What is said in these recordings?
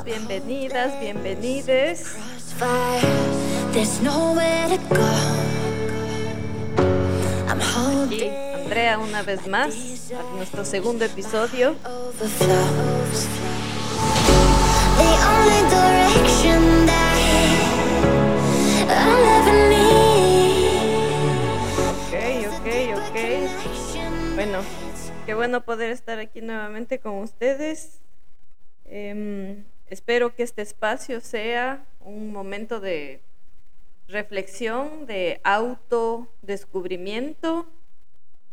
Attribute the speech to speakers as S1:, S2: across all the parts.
S1: bienvenidas, bienvenides. Aquí Andrea una vez más a nuestro segundo episodio. Ok, ok, ok. Bueno, qué bueno poder estar aquí nuevamente con ustedes. Em, espero que este espacio sea un momento de reflexión, de autodescubrimiento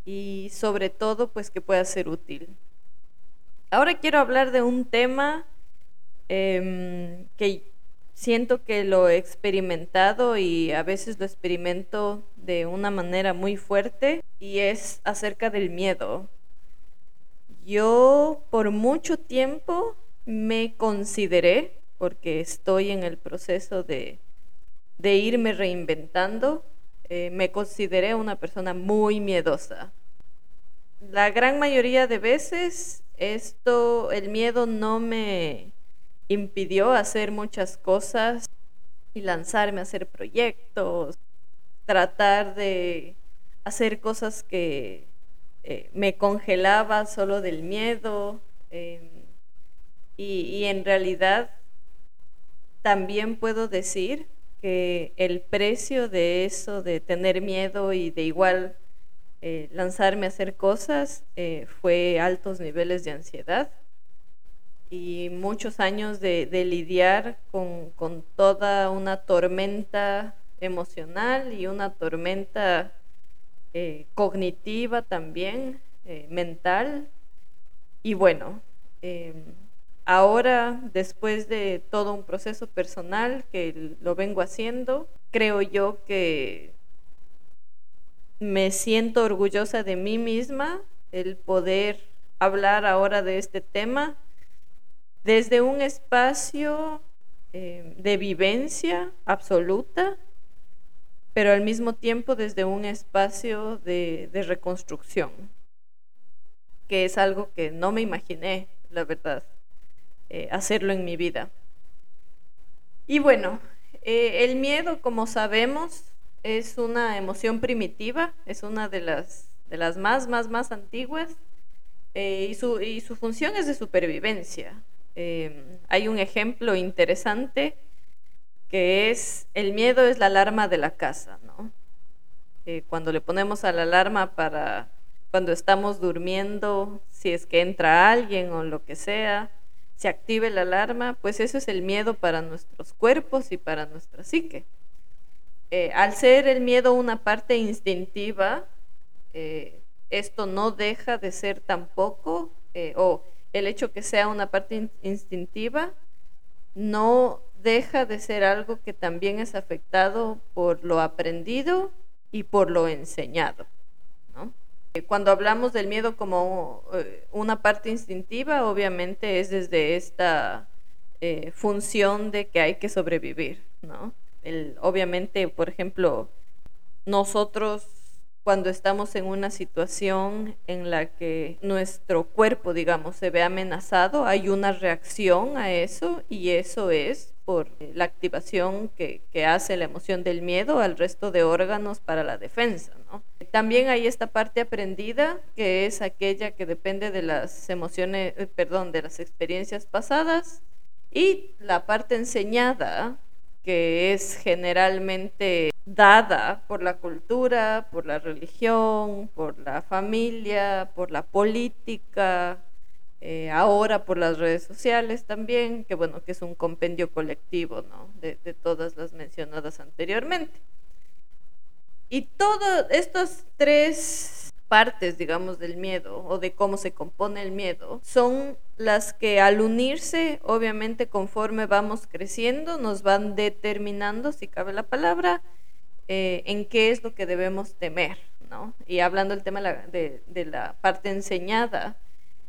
S1: y sobre todo pues que pueda ser útil. Ahora quiero hablar de un tema em, que siento que lo he experimentado y a veces lo experimento de una manera muy fuerte y es acerca del miedo. Yo por mucho tiempo me consideré, porque estoy en el proceso de, irme reinventando, eh, me consideré una persona muy miedosa. La gran mayoría de veces esto, el miedo no me impidió hacer muchas cosas y lanzarme a hacer proyectos, tratar de hacer cosas que eh, me congelaba solo del miedo. Em, y, en realidad también puedo decir que el precio de eso, de tener miedo y de igual eh, lanzarme a hacer cosas, eh, fue altos niveles de ansiedad y muchos años de, lidiar con, toda una tormenta emocional y una tormenta eh, cognitiva también, mental. Y bueno, em, Ahora, después de todo un proceso personal que lo vengo haciendo, creo yo que me siento orgullosa de mí misma el poder hablar ahora de este tema desde un espacio eh, de vivencia absoluta, pero al mismo tiempo desde un espacio de reconstrucción, que es algo que no me imaginé, la verdad. Eh, hacerlo en mi vida. Y bueno, eh, el miedo, como sabemos, es una emoción primitiva, es una de las, de las más, más, más antiguas eh, y, su, y, su, función es de supervivencia. hay un ejemplo interesante que es el miedo es la alarma de la casa, ¿no? cuando le ponemos a la alarma para cuando estamos durmiendo, si es que entra alguien o lo que sea, se active la alarma, pues eso es el miedo para nuestros cuerpos y para nuestra psique. Eh, al ser el miedo una parte instintiva, eh, esto no deja de ser tampoco, eh, o el hecho que sea una parte instintiva, no deja de ser algo que también es afectado por lo aprendido y por lo enseñado. Eh, cuando hablamos del miedo como eh, una parte instintiva, obviamente es desde esta eh, función de que hay que sobrevivir, ¿no? obviamente, por ejemplo, nosotros cuando estamos en una situación en la que nuestro cuerpo, digamos, se ve amenazado, hay una reacción a eso y eso es por la activación que, que hace la emoción del miedo al resto de órganos para la defensa, ¿no? También hay esta parte aprendida, que es aquella que depende de las emociones, eh, perdón, de las experiencias pasadas, y la parte enseñada, que es generalmente dada por la cultura, por la religión, por la familia, por la política, eh, ahora por las redes sociales también, que bueno, que es un compendio colectivo ¿no? de todas las mencionadas anteriormente. Y todas estas tres partes, digamos, del miedo o de cómo se compone el miedo, son las que al unirse, obviamente conforme vamos creciendo, nos van determinando, si cabe la palabra, eh, en qué es lo que debemos temer, ¿no? Y hablando del tema de, la parte enseñada,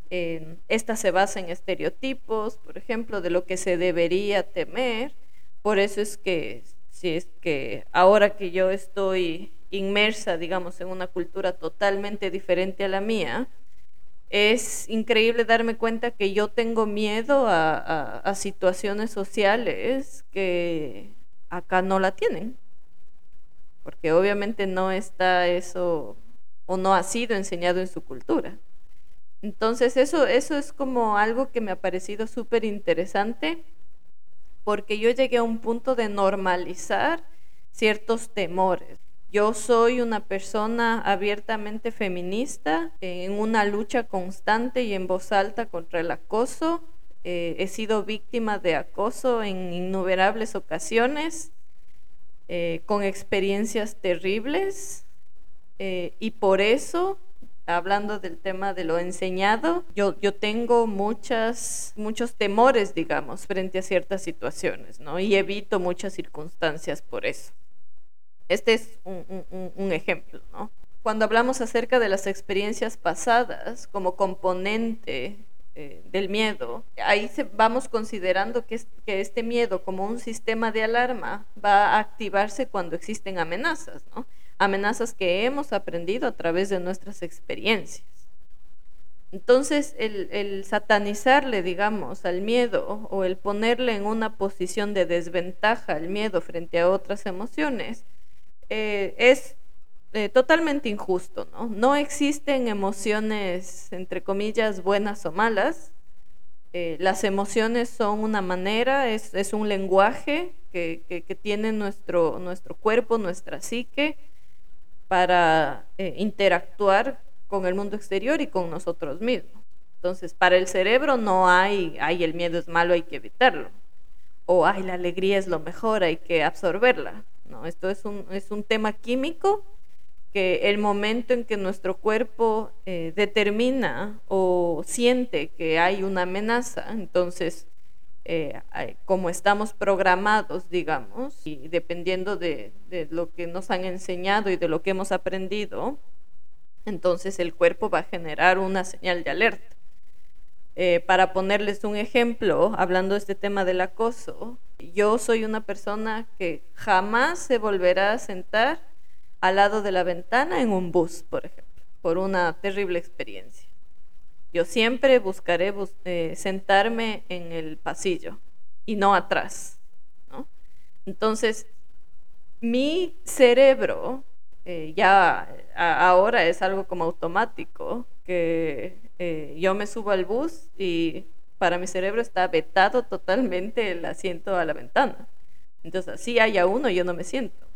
S1: esta se basa en estereotipos, por ejemplo, de lo que se debería temer, por eso es que si es que ahora que yo estoy inmersa, digamos, en una cultura totalmente diferente a la mía, es increíble darme cuenta que yo tengo miedo a, situaciones sociales que acá no la tienen. Porque obviamente no está eso o no ha sido enseñado en su cultura. Entonces eso, eso es como algo que me ha parecido súper interesante porque yo llegué a un punto de normalizar ciertos temores. Yo soy una persona abiertamente feminista, en una lucha constante y en voz alta contra el acoso. Eh, he sido víctima de acoso en innumerables ocasiones, eh, con experiencias terribles, eh, y por eso hablando del tema de lo enseñado, yo, yo tengo muchas, muchos temores, digamos, frente a ciertas situaciones, ¿no? Y evito muchas circunstancias por eso. Este es un, ejemplo, ¿no? Cuando hablamos acerca de las experiencias pasadas como componente eh, del miedo, ahí vamos considerando que, que este miedo como un sistema de alarma va a activarse cuando existen amenazas, ¿no? Amenazas que hemos aprendido a través de nuestras experiencias. Entonces, el, satanizarle, digamos, al miedo o el ponerle en una posición de desventaja al miedo frente a otras emociones eh, es eh, totalmente injusto, ¿no? Existen emociones, entre comillas, buenas o malas. Eh, las emociones son una manera, es, un lenguaje que, que, tiene nuestro, nuestro cuerpo, nuestra psique, para eh, interactuar con el mundo exterior y con nosotros mismos. Entonces, para el cerebro no hay, ay, el miedo es malo, hay que evitarlo. O, ay, la alegría es lo mejor, hay que absorberla. No, esto es un, es un tema químico que el momento en que nuestro cuerpo eh, determina o siente que hay una amenaza, entonces eh, como estamos programados, digamos, y dependiendo de, lo que nos han enseñado y de lo que hemos aprendido, entonces el cuerpo va a generar una señal de alerta. Eh, para ponerles un ejemplo, hablando de este tema del acoso, yo soy una persona que jamás se volverá a sentar al lado de la ventana en un bus, por ejemplo, por una terrible experiencia. Yo siempre buscaré eh, sentarme en el pasillo y no atrás. Entonces, mi cerebro eh, ya ahora es algo como automático, que eh, yo me subo al bus y para mi cerebro está vetado totalmente el asiento a la ventana. Entonces, así haya uno, yo no me siento.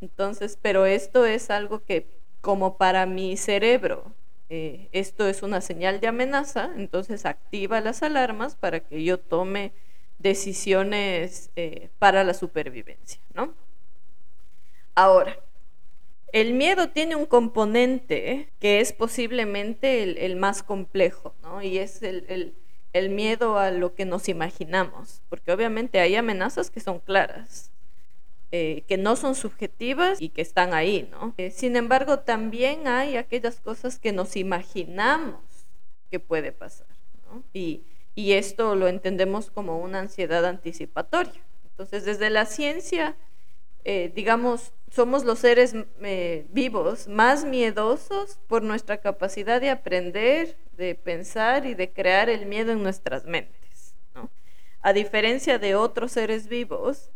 S1: Entonces, pero esto es algo que como para mi cerebro eh, esto es una señal de amenaza, entonces activa las alarmas para que yo tome decisiones eh, para la supervivencia, ¿no? Ahora, el miedo tiene un componente que es posiblemente el, más complejo, ¿no? Y es el miedo a lo que nos imaginamos, porque obviamente hay amenazas que son claras, eh, que no son subjetivas y que están ahí, ¿no? Eh, sin embargo, también hay aquellas cosas que nos imaginamos que puede pasar, ¿no? Y, esto lo entendemos como una ansiedad anticipatoria. Entonces, desde la ciencia, eh, digamos, somos los seres vivos más miedosos por nuestra capacidad de aprender, de pensar y de crear el miedo en nuestras mentes. A diferencia de otros seres vivos,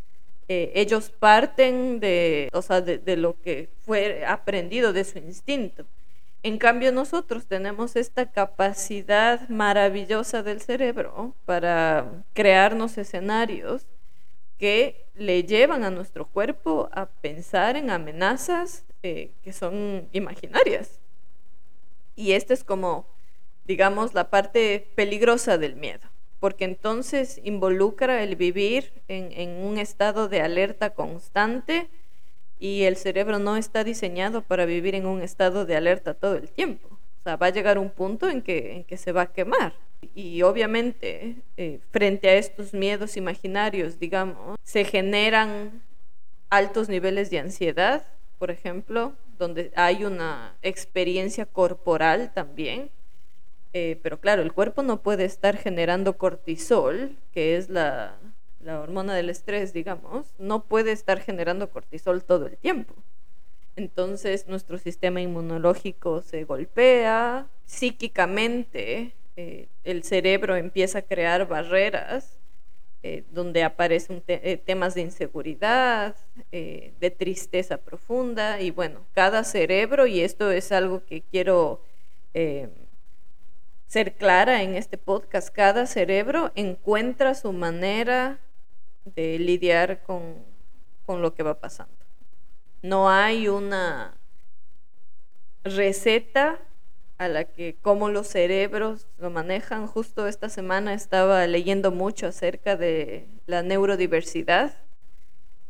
S1: eh, ellos parten de, o sea, de, lo que fue aprendido de su instinto. En cambio, nosotros tenemos esta capacidad maravillosa del cerebro para crearnos escenarios que le llevan a nuestro cuerpo a pensar en amenazas eh, que son imaginarias. Y esta es como, digamos, la parte peligrosa del miedo porque entonces involucra el vivir en, un estado de alerta constante y el cerebro no está diseñado para vivir en un estado de alerta todo el tiempo. O sea, va a llegar un punto en que, en que se va a quemar. Y obviamente, eh, frente a estos miedos imaginarios, digamos, se generan altos niveles de ansiedad, por ejemplo, donde hay una experiencia corporal también eh, pero claro, el cuerpo no puede estar generando cortisol, que es la, hormona del estrés, digamos, no puede estar generando cortisol todo el tiempo. Entonces nuestro sistema inmunológico se golpea, psíquicamente eh, el cerebro empieza a crear barreras eh, donde aparecen temas de inseguridad, de tristeza profunda y bueno, cada cerebro, y esto es algo que quiero ser clara en este podcast, cada cerebro encuentra su manera de lidiar con, con lo que va pasando. No hay una receta a la que cómo los cerebros lo manejan. Justo esta semana estaba leyendo mucho acerca de la neurodiversidad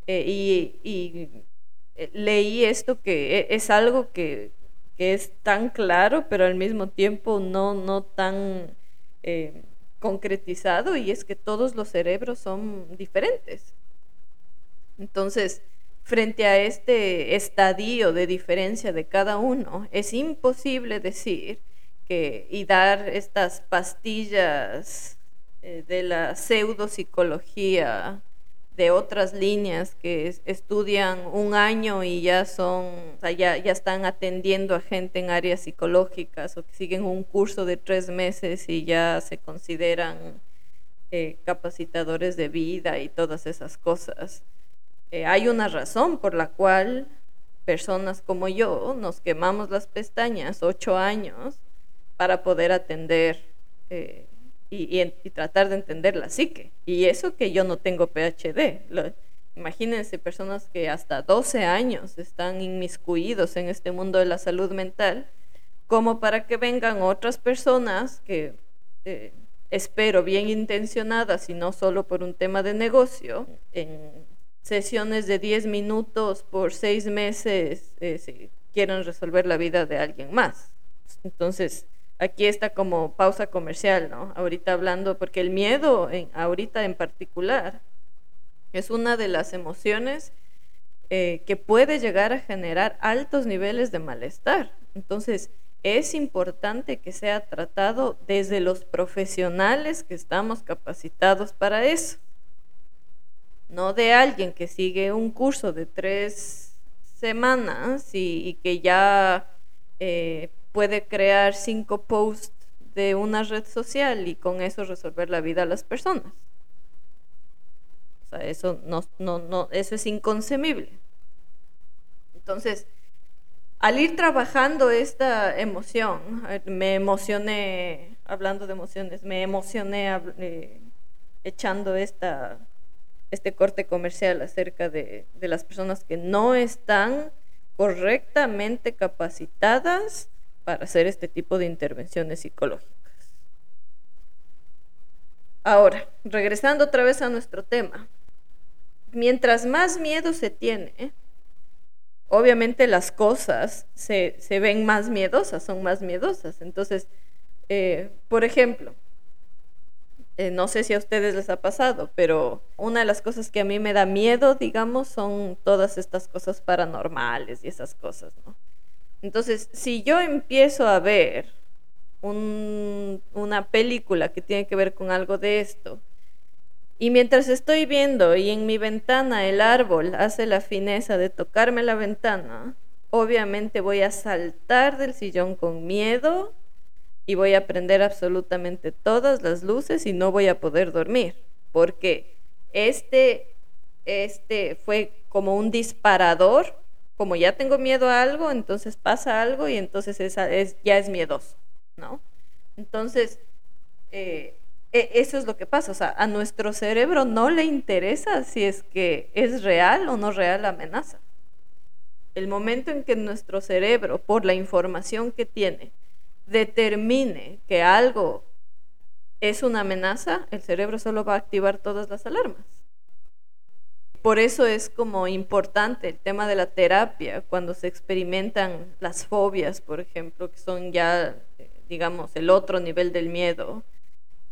S1: eh, y, eh, leí esto que e, es algo que, es tan claro, pero al mismo tiempo no, no tan eh, concretizado y es que todos los cerebros son diferentes. Entonces, frente a este estadio de diferencia de cada uno, es imposible decir que y dar estas pastillas eh, de la pseudopsicología de otras líneas que estudian un año y ya son, ya, ya están atendiendo a gente en áreas psicológicas o que siguen un curso de tres meses y ya se consideran eh, capacitadores de vida y todas esas cosas. Eh, hay una razón por la cual personas como yo nos quemamos las pestañas ocho años para poder atender eh, y, tratar de entender la psique. Y eso que yo no tengo PhD. imagínense personas que hasta 12 años están inmiscuidos en este mundo de la salud mental, como para que vengan otras personas que eh, espero bien intencionadas y no solo por un tema de negocio, en sesiones de 10 minutos por 6 meses eh, si quieren resolver la vida de alguien más. Entonces, aquí está como pausa comercial, ¿no? Ahorita hablando, porque el miedo, en, ahorita en particular, es una de las emociones eh, que puede llegar a generar altos niveles de malestar. Entonces, es importante que sea tratado desde los profesionales que estamos capacitados para eso no de alguien que sigue un curso de tres semanas y, que ya eh, puede crear cinco posts de una red social y con eso resolver la vida a las personas. O sea, eso no, no, no, eso es inconcebible. Entonces, al ir trabajando esta emoción, me emocioné, hablando de emociones, me emocioné eh, echando esta este corte comercial acerca de, las personas que no están correctamente capacitadas para hacer este tipo de intervenciones psicológicas. Ahora, regresando otra vez a nuestro tema, mientras más miedo se tiene, obviamente las cosas se, ven más miedosas, son más miedosas. Entonces, eh, por ejemplo, eh, no sé si a ustedes les ha pasado, pero una de las cosas que a mí me da miedo, digamos, son todas estas cosas paranormales y esas cosas, ¿no? Entonces, si yo empiezo a ver una película que tiene que ver con algo de esto, y mientras estoy viendo y en mi ventana el árbol hace la fineza de tocarme la ventana, obviamente voy a saltar del sillón con miedo y voy a prender absolutamente todas las luces y no voy a poder dormir, porque este, este fue como un disparador, como ya tengo miedo a algo, entonces pasa algo y entonces esa es, ya es miedoso, ¿no? Entonces, eh, e, eso es lo que pasa, o sea, a nuestro cerebro no le interesa si es que es real o no real la amenaza. El momento en que nuestro cerebro, por la información que tiene, determine que algo es una amenaza, el cerebro solo va a activar todas las alarmas. Por eso es como importante el tema de la terapia cuando se experimentan las fobias, por ejemplo, que son ya, digamos, el otro nivel del miedo,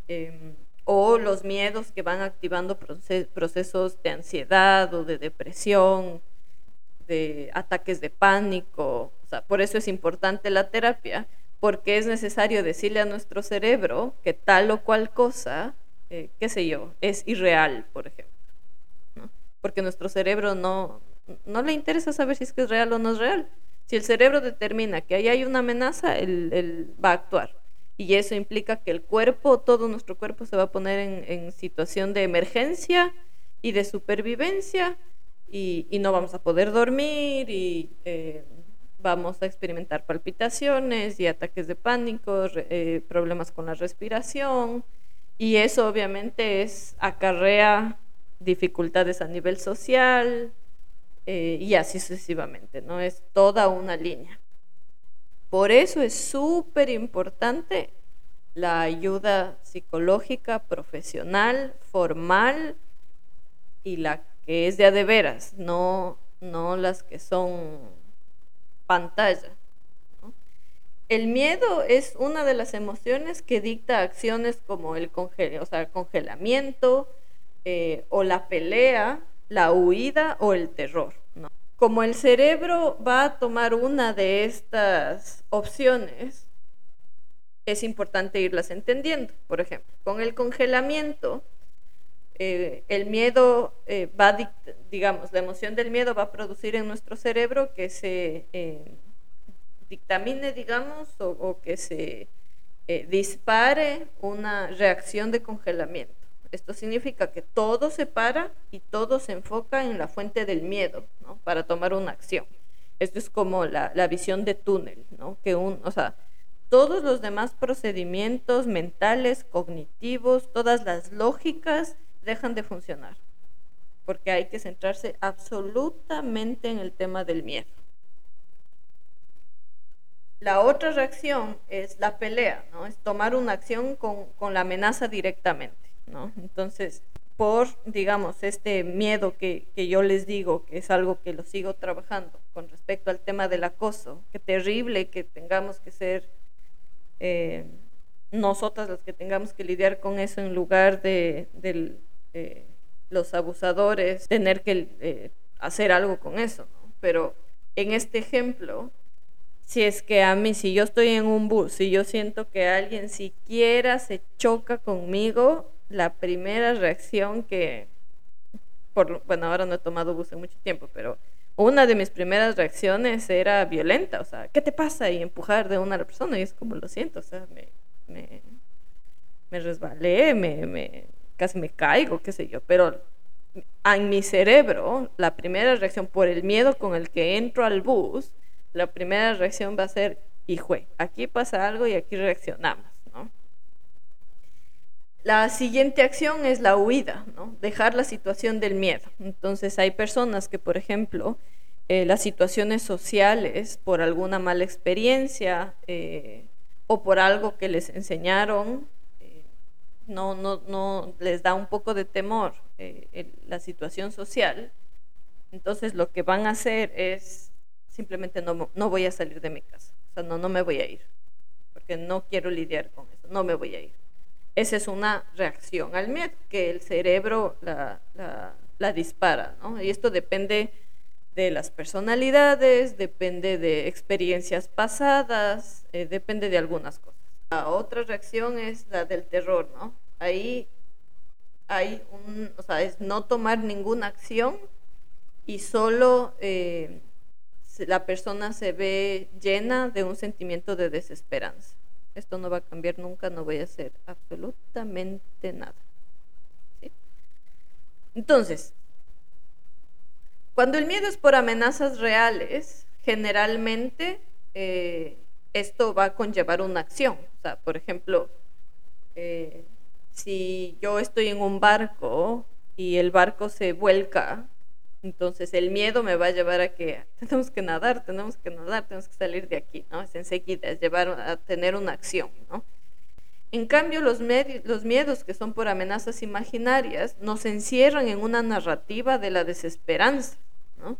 S1: em, o los miedos que van activando procesos de ansiedad o de depresión, de ataques de pánico. Por eso es importante la terapia, porque es necesario decirle a nuestro cerebro que tal o cual cosa, eh, qué sé yo, es irreal, por ejemplo. Porque nuestro cerebro no, no le interesa saber si es que es real o no es real. Si el cerebro determina que ahí hay una amenaza, él, va a actuar. Y eso implica que el cuerpo, todo nuestro cuerpo se va a poner en, situación de emergencia y de supervivencia y, no vamos a poder dormir y eh, vamos a experimentar palpitaciones y ataques de pánico, eh, problemas con la respiración y eso obviamente es acarrea dificultades a nivel social eh, y así sucesivamente, ¿no? Es toda una línea. Por eso es súper importante la ayuda psicológica, profesional, formal y la que es de a de veras, no, no las que son pantalla. El miedo es una de las emociones que dicta acciones como el o sea, congelamiento eh, o la pelea, la huida o el terror. Como el cerebro va a tomar una de estas opciones, es importante irlas entendiendo. Por ejemplo, con el congelamiento, eh, el miedo eh, va, digamos, la emoción del miedo va a producir en nuestro cerebro que se dictamine, digamos, o, que se dispare una reacción de congelamiento. Esto significa que todo se para y todo se enfoca en la fuente del miedo. Para tomar una acción. Esto es como la, visión de túnel, ¿no? Que o sea, todos los demás procedimientos mentales, cognitivos, todas las lógicas dejan de funcionar, porque hay que centrarse absolutamente en el tema del miedo. La otra reacción es la pelea, ¿no? Es tomar una acción con la amenaza directamente, ¿no? Entonces, por, digamos, este miedo que, que, yo les digo, que es algo que lo sigo trabajando con respecto al tema del acoso, qué terrible que tengamos que ser eh, nosotras las que tengamos que lidiar con eso en lugar de, los abusadores tener que eh, hacer algo con eso. Pero en este ejemplo, si es que a mí, si yo estoy en un bus, si yo siento que alguien siquiera se choca conmigo, la primera reacción que, por, bueno, ahora no he tomado bus en mucho tiempo, pero una de mis primeras reacciones era violenta, o sea, ¿qué te pasa? Y empujar de una a la persona, y es como lo siento, o sea, me, me, resbalé, me, me, casi me caigo, qué sé yo, pero en mi cerebro, la primera reacción por el miedo con el que entro al bus, la primera reacción va a ser, hijo, aquí pasa algo y aquí reaccionamos. La siguiente acción es la huida, ¿no? Dejar la situación del miedo. Entonces hay personas que, por ejemplo, eh, las situaciones sociales, por alguna mala experiencia eh, o por algo que les enseñaron, no, no, no les da un poco de temor eh, la situación social, entonces lo que van a hacer es simplemente no, no voy a salir de mi casa, o sea, no, no me voy a ir, porque no quiero lidiar con eso, no me voy a ir. Esa es una reacción al miedo, que el cerebro la, la, dispara, ¿no? Y esto depende de las personalidades, depende de experiencias pasadas, eh, depende de algunas cosas. La otra reacción es la del terror, ¿no? Ahí hay un, o sea, es no tomar ninguna acción y solo eh, la persona se ve llena de un sentimiento de desesperanza. Esto no va a cambiar nunca, no voy a hacer absolutamente nada. Entonces, cuando el miedo es por amenazas reales, generalmente eh, esto va a conllevar una acción. O sea, por ejemplo, eh, si yo estoy en un barco y el barco se vuelca, entonces el miedo me va a llevar a que tenemos que nadar, tenemos que nadar, tenemos que salir de aquí, ¿no? Es enseguida, es llevar a tener una acción, ¿no? En cambio, los, los miedos que son por amenazas imaginarias nos encierran en una narrativa de la desesperanza, ¿no?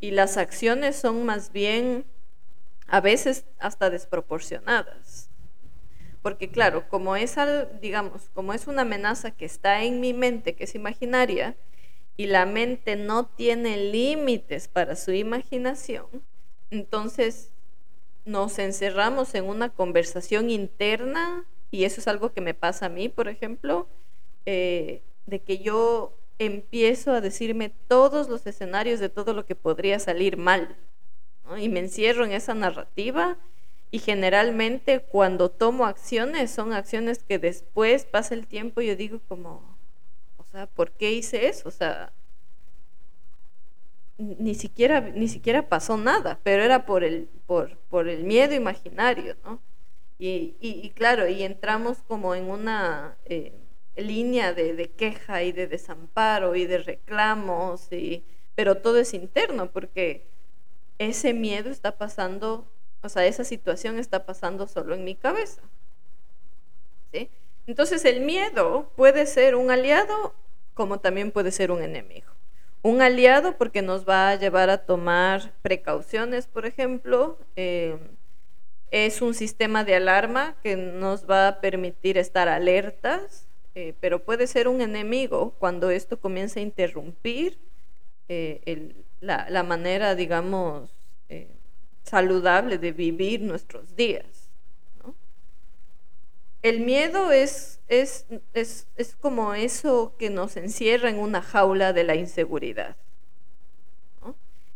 S1: Y las acciones son más bien a veces hasta desproporcionadas. Porque claro, como es, digamos, como es una amenaza que está en mi mente, que es imaginaria, y la mente no tiene límites para su imaginación, entonces nos encerramos en una conversación interna, y eso es algo que me pasa a mí, por ejemplo, eh, de que yo empiezo a decirme todos los escenarios de todo lo que podría salir mal. y me encierro en esa narrativa y generalmente cuando tomo acciones son acciones que después pasa el tiempo y yo digo como, sea, ¿por qué hice eso? O sea, ni siquiera, ni siquiera pasó nada, pero era por el, por, por el miedo imaginario, ¿no? Y, y, claro, y entramos como en una eh, línea de, de, queja y de desamparo y de reclamos, y, pero todo es interno porque ese miedo está pasando, o sea, esa situación está pasando solo en mi cabeza. ¿sí? Entonces el miedo puede ser un aliado como también puede ser un enemigo. Un aliado porque nos va a llevar a tomar precauciones, por ejemplo. Eh, es un sistema de alarma que nos va a permitir estar alertas, eh, pero puede ser un enemigo cuando esto comienza a interrumpir eh, la, manera, digamos, saludable de vivir nuestros días. El miedo es, es, es, es, como eso que nos encierra en una jaula de la inseguridad.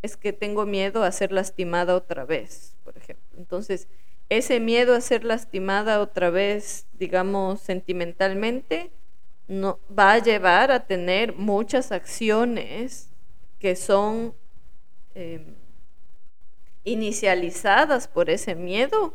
S1: Es que tengo miedo a ser lastimada otra vez, por ejemplo. Entonces, ese miedo a ser lastimada otra vez, digamos, sentimentalmente, no, va a llevar a tener muchas acciones que son em, inicializadas por ese miedo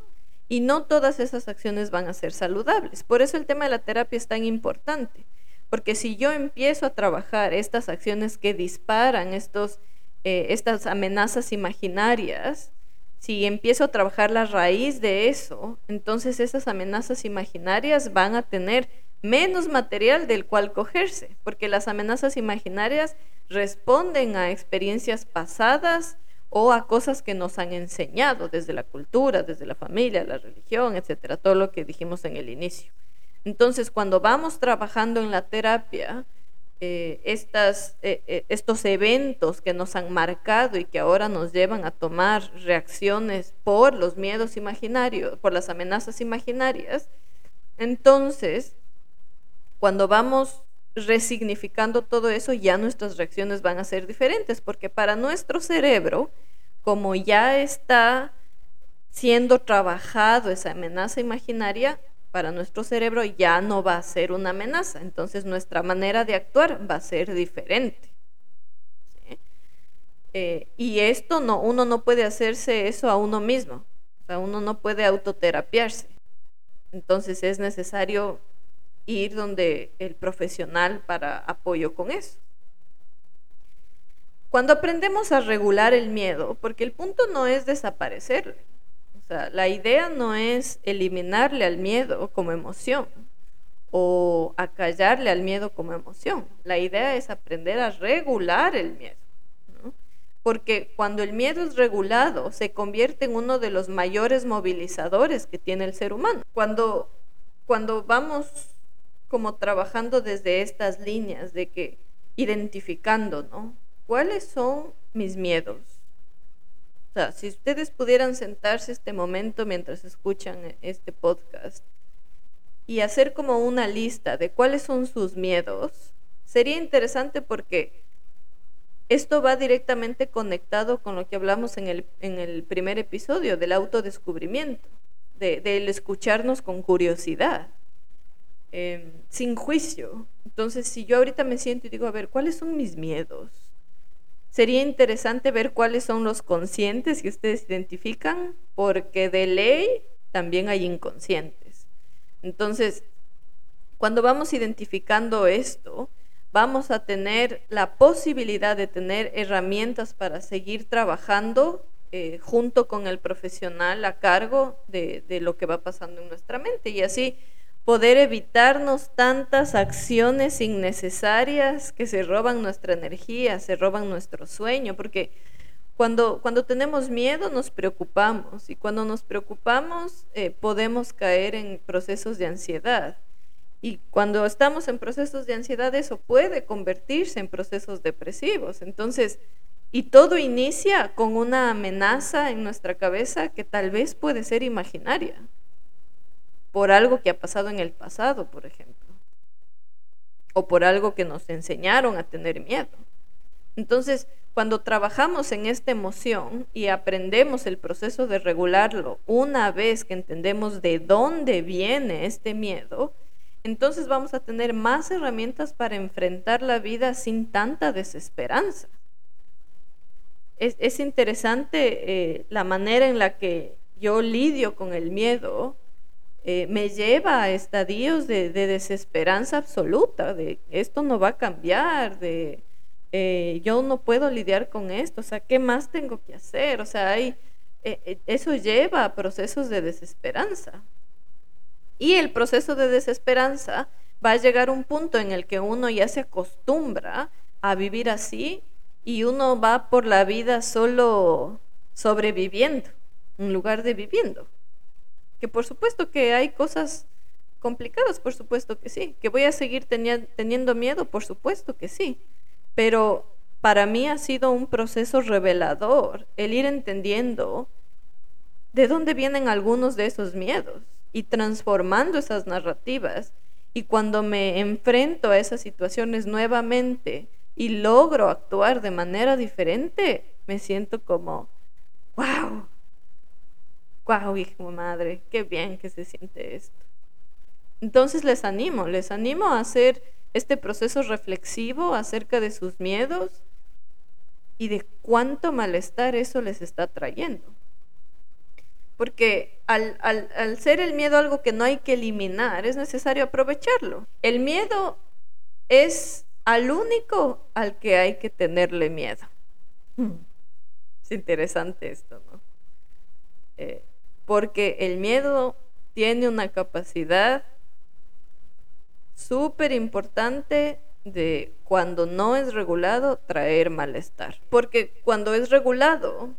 S1: y no todas esas acciones van a ser saludables. Por eso el tema de la terapia es tan importante, porque si yo empiezo a trabajar estas acciones que disparan estos, eh, estas amenazas imaginarias, si empiezo a trabajar la raíz de eso, entonces esas amenazas imaginarias van a tener menos material del cual cogerse, porque las amenazas imaginarias responden a experiencias pasadas, o a cosas que nos han enseñado desde la cultura, desde la familia, la religión, etcétera, todo lo que dijimos en el inicio. Entonces, cuando vamos trabajando en la terapia, eh, eh, eh, estos eventos que nos han marcado y que ahora nos llevan a tomar reacciones por los miedos imaginarios, por las amenazas imaginarias, entonces, cuando vamos resignificando todo eso, ya nuestras reacciones van a ser diferentes, porque para nuestro cerebro, como ya está siendo trabajado esa amenaza imaginaria, para nuestro cerebro ya no va a ser una amenaza, entonces nuestra manera de actuar va a ser diferente. Eh, y esto no, uno no puede hacerse eso a uno mismo, o sea, uno no puede autoterapiarse. Entonces es necesario ir donde el profesional para apoyo con eso. Cuando aprendemos a regular el miedo, porque el punto no es desaparecerle, o sea, la idea no es eliminarle al miedo como emoción o acallarle al miedo como emoción, la idea es aprender a regular el miedo. Porque cuando el miedo es regulado, se convierte en uno de los mayores movilizadores que tiene el ser humano. Cuando, cuando vamos como trabajando desde estas líneas de que identificando, ¿no? ¿Cuáles son mis miedos? O sea, si ustedes pudieran sentarse este momento mientras escuchan este podcast y hacer como una lista de cuáles son sus miedos, sería interesante porque esto va directamente conectado con lo que hablamos en el, en el primer episodio del autodescubrimiento, de, del escucharnos con curiosidad. Em, sin juicio. Entonces, si yo ahorita me siento y digo, a ver, ¿cuáles son mis miedos? Sería interesante ver cuáles son los conscientes que ustedes identifican, porque de ley también hay inconscientes. Entonces, cuando vamos identificando esto, vamos a tener la posibilidad de tener herramientas para seguir trabajando eh, junto con el profesional a cargo de, de lo que va pasando en nuestra mente. Y así poder evitarnos tantas acciones innecesarias que se roban nuestra energía, se roban nuestro sueño, porque cuando, cuando tenemos miedo nos preocupamos y cuando nos preocupamos eh, podemos caer en procesos de ansiedad. Y cuando estamos en procesos de ansiedad eso puede convertirse en procesos depresivos. Entonces, y todo inicia con una amenaza en nuestra cabeza que tal vez puede ser imaginaria por algo que ha pasado en el pasado, por ejemplo, o por algo que nos enseñaron a tener miedo. Entonces, cuando trabajamos en esta emoción y aprendemos el proceso de regularlo, una vez que entendemos de dónde viene este miedo, entonces vamos a tener más herramientas para enfrentar la vida sin tanta desesperanza. Es, interesante eh, la manera en la que yo lidio con el miedo, eh, me lleva a estadios de, de desesperanza absoluta, de esto no va a cambiar, de eh, yo no puedo lidiar con esto, o sea, ¿qué más tengo que hacer? O sea, hay, eh, eso lleva a procesos de desesperanza. Y el proceso de desesperanza va a llegar a un punto en el que uno ya se acostumbra a vivir así y uno va por la vida solo sobreviviendo, en lugar de viviendo. Que por supuesto que hay cosas complicadas, por supuesto que sí. Que voy a seguir teniendo miedo, por supuesto que sí pero para mí ha sido un proceso revelador el ir entendiendo de dónde vienen algunos de esos miedos y transformando esas narrativas. Y cuando me enfrento a esas situaciones nuevamente y logro actuar de manera diferente, me siento como, wow, wow, hijo madre, qué bien que se siente esto. Entonces les animo, les animo a hacer este proceso reflexivo acerca de sus miedos y de cuánto malestar eso les está trayendo. Porque al, ser el miedo algo que no hay que eliminar, es necesario aprovecharlo. El miedo es al único al que hay que tenerle miedo. Es interesante esto, ¿no? Eh, porque el miedo tiene una capacidad súper importante de cuando no es regulado traer malestar. Porque cuando es regulado,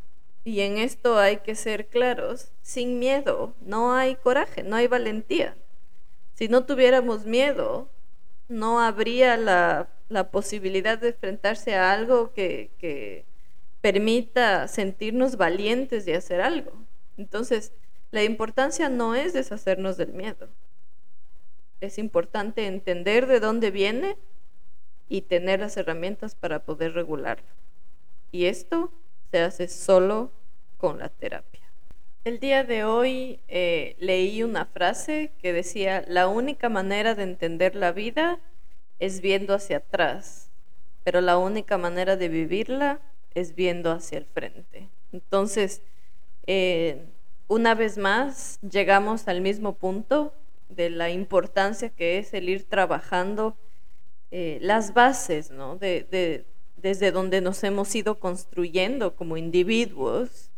S1: y en esto hay que ser claros, sin miedo no hay coraje, no hay valentía. Si no tuviéramos miedo, no habría la, posibilidad de enfrentarse a algo que, que permita sentirnos valientes de hacer algo. Entonces, la importancia no es deshacernos del miedo, es importante entender de dónde viene y tener las herramientas para poder regularlo. Y esto se hace solo con la terapia. El día de hoy eh, leí una frase que decía, la única manera de entender la vida es viendo hacia atrás, pero la única manera de vivirla es viendo hacia el frente. Entonces, eh, una vez más, llegamos al mismo punto de la importancia que es el ir trabajando eh, las bases, ¿no? De, desde donde nos hemos ido construyendo como individuos,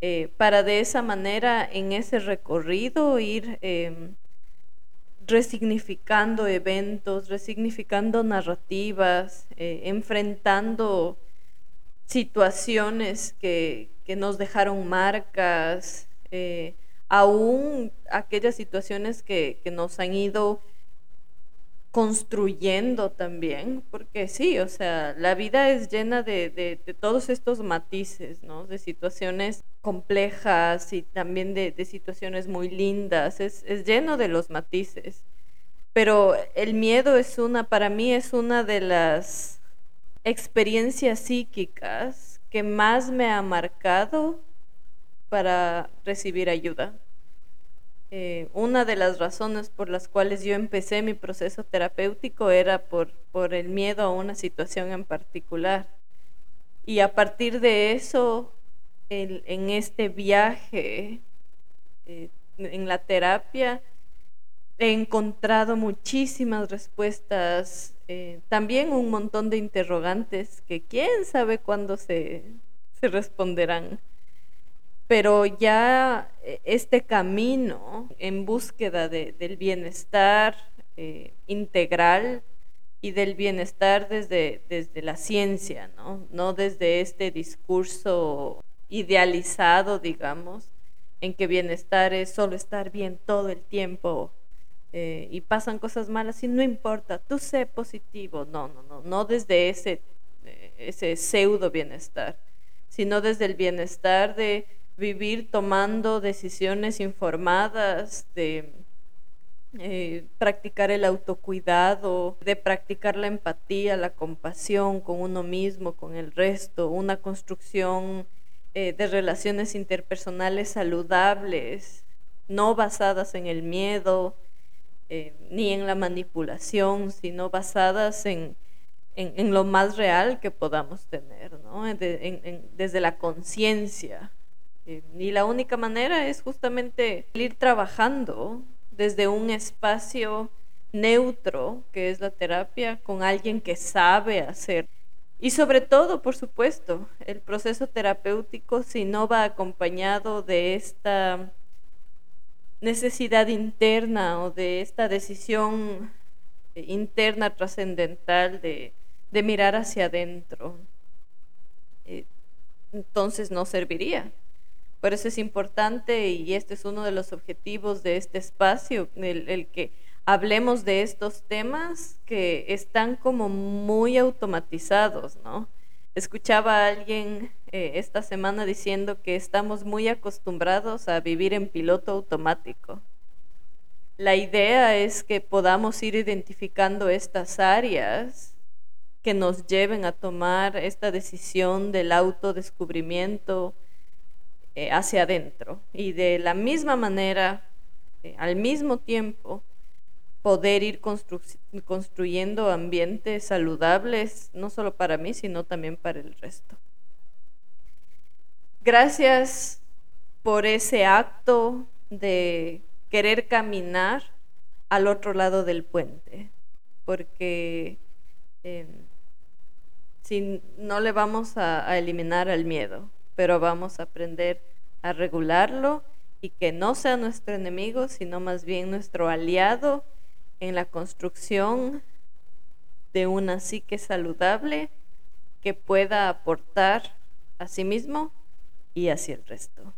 S1: eh, para de esa manera en ese recorrido ir em, resignificando eventos, resignificando narrativas, eh, enfrentando situaciones que, nos dejaron marcas, aún aquellas situaciones que, nos han ido construyendo también, porque sí, o sea, la vida es llena de, todos estos matices, ¿no? De situaciones complejas y también de, situaciones muy lindas, es, es, lleno de los matices. Pero el miedo es una, para mí es una de las experiencias psíquicas que más me ha marcado para recibir ayuda. Eh, una de las razones por las cuales yo empecé mi proceso terapéutico era por, por el miedo a una situación en particular. Y a partir de eso, en este viaje, eh, en la terapia, he encontrado muchísimas respuestas, eh, también un montón de interrogantes que quién sabe cuándo se, se responderán pero ya eh, este camino en búsqueda del bienestar eh, integral y del bienestar desde, desde la ciencia, ¿no? no desde este discurso idealizado, digamos, en que bienestar es solo estar bien todo el tiempo eh, y pasan cosas malas y no importa, tú sé positivo, no, no, no, no desde ese, ese pseudo bienestar, sino desde el bienestar de vivir tomando decisiones informadas de, eh, practicar el autocuidado, de practicar la empatía, la compasión con uno mismo, con el resto, una construcción eh, de relaciones interpersonales saludables, no basadas en el miedo eh, ni en la manipulación, sino basadas en, en, lo más real que podamos tener, ¿no? desde la conciencia. Eh, y la única manera es justamente ir trabajando desde un espacio neutro, que es la terapia, con alguien que sabe hacer y sobre todo, por supuesto, el proceso terapéutico, si no va acompañado de esta necesidad interna o de esta decisión interna trascendental de, mirar hacia adentro, eh, entonces no serviría. Por eso es importante y este es uno de los objetivos de este espacio, el que hablemos de estos temas que están como muy automatizados, ¿no? Escuchaba a alguien eh, esta semana diciendo que estamos muy acostumbrados a vivir en piloto automático. La idea es que podamos ir identificando estas áreas que nos lleven a tomar esta decisión del autodescubrimiento eh, hacia adentro. Y de la misma manera, eh, al mismo tiempo, poder ir construyendo ambientes saludables, no solo para mí, sino también para el resto. Gracias por ese acto de querer caminar al otro lado del puente, porque em, si no le vamos a eliminar al miedo, pero vamos a aprender a regularlo y que no sea nuestro enemigo, sino más bien nuestro aliado en la construcción de una psique saludable que pueda aportar a sí mismo y hacia el resto.